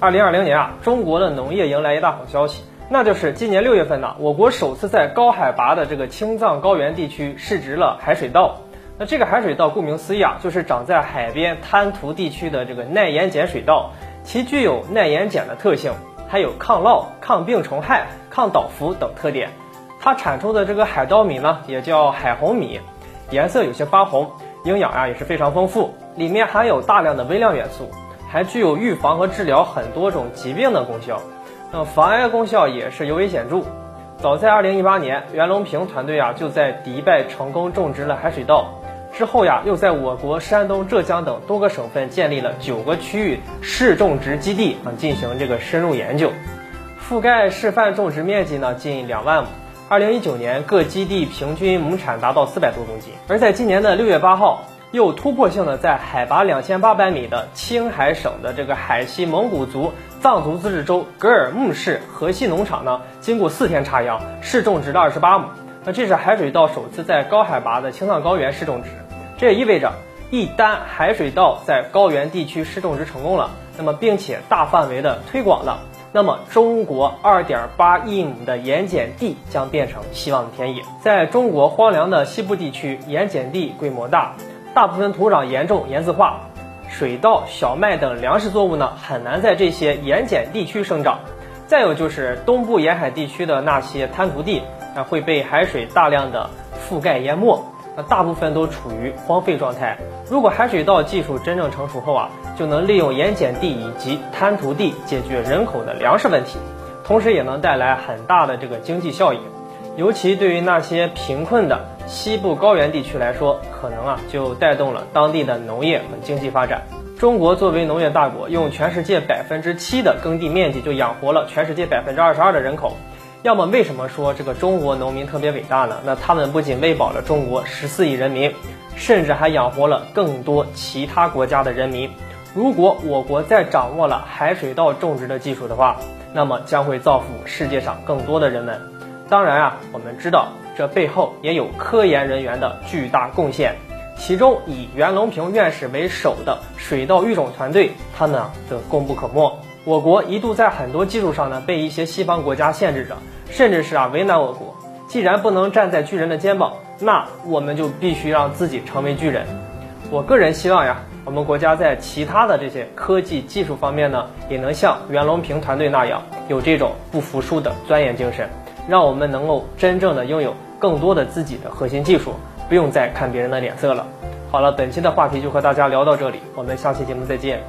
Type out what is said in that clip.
二零二零年啊，中国的农业迎来一大好消息，那就是今年六月份呢，我国首次在高海拔的这个青藏高原地区试植了海水稻。那这个海水稻顾名思义啊，就是长在海边滩涂地区的这个耐盐碱水稻，其具有耐盐碱的特性，还有抗涝、抗病虫害、抗倒伏等特点。它产出的这个海稻米呢，也叫海红米，颜色有些发红，营养啊也是非常丰富，里面含有大量的微量元素，还具有预防和治疗很多种疾病的功效。那防癌功效也是尤为显著。早在2018年，袁隆平团队啊就在迪拜成功种植了海水稻。之后呀，又在我国山东、浙江等多个省份建立了九个区域试种植基地啊，进行这个深入研究，覆盖示范种植面积呢近两万亩。二零一九年各基地平均亩产达到四百多公斤。而在今年的六月八号，又突破性的在海拔两千八百米的青海省的这个海西蒙古族藏族自治州格尔木市河西农场呢，经过四天插秧试种植了二十八亩。那这是海水稻首次在高海拔的青藏高原试种植。这也意味着，一旦海水稻在高原地区试种植成功了，那么并且大范围的推广了，那么中国二点八亿亩的盐碱地将变成希望的田野。在中国荒凉的西部地区，盐碱地规模大，大部分土壤严重盐渍化，水稻、小麦等粮食作物呢很难在这些盐碱地区生长。再有就是东部沿海地区的那些滩涂地，啊会被海水大量的覆盖淹没。那大部分都处于荒废状态。如果海水稻技术真正成熟后啊，就能利用盐碱地以及滩涂地解决人口的粮食问题，同时也能带来很大的这个经济效益。尤其对于那些贫困的西部高原地区来说，可能啊就带动了当地的农业和经济发展。中国作为农业大国，用全世界百分之七的耕地面积就养活了全世界百分之二十二的人口。要么为什么说这个中国农民特别伟大呢？那他们不仅喂饱了中国十四亿人民，甚至还养活了更多其他国家的人民。如果我国再掌握了海水稻种植的技术的话，那么将会造福世界上更多的人们。当然啊，我们知道这背后也有科研人员的巨大贡献，其中以袁隆平院士为首的水稻育种团队，他们啊则功不可没。我国一度在很多技术上呢被一些西方国家限制着，甚至是啊为难我国。既然不能站在巨人的肩膀，那我们就必须让自己成为巨人。我个人希望呀，我们国家在其他的这些科技技术方面呢，也能像袁隆平团队那样，有这种不服输的钻研精神，让我们能够真正的拥有更多的自己的核心技术，不用再看别人的脸色了。好了，本期的话题就和大家聊到这里，我们下期节目再见。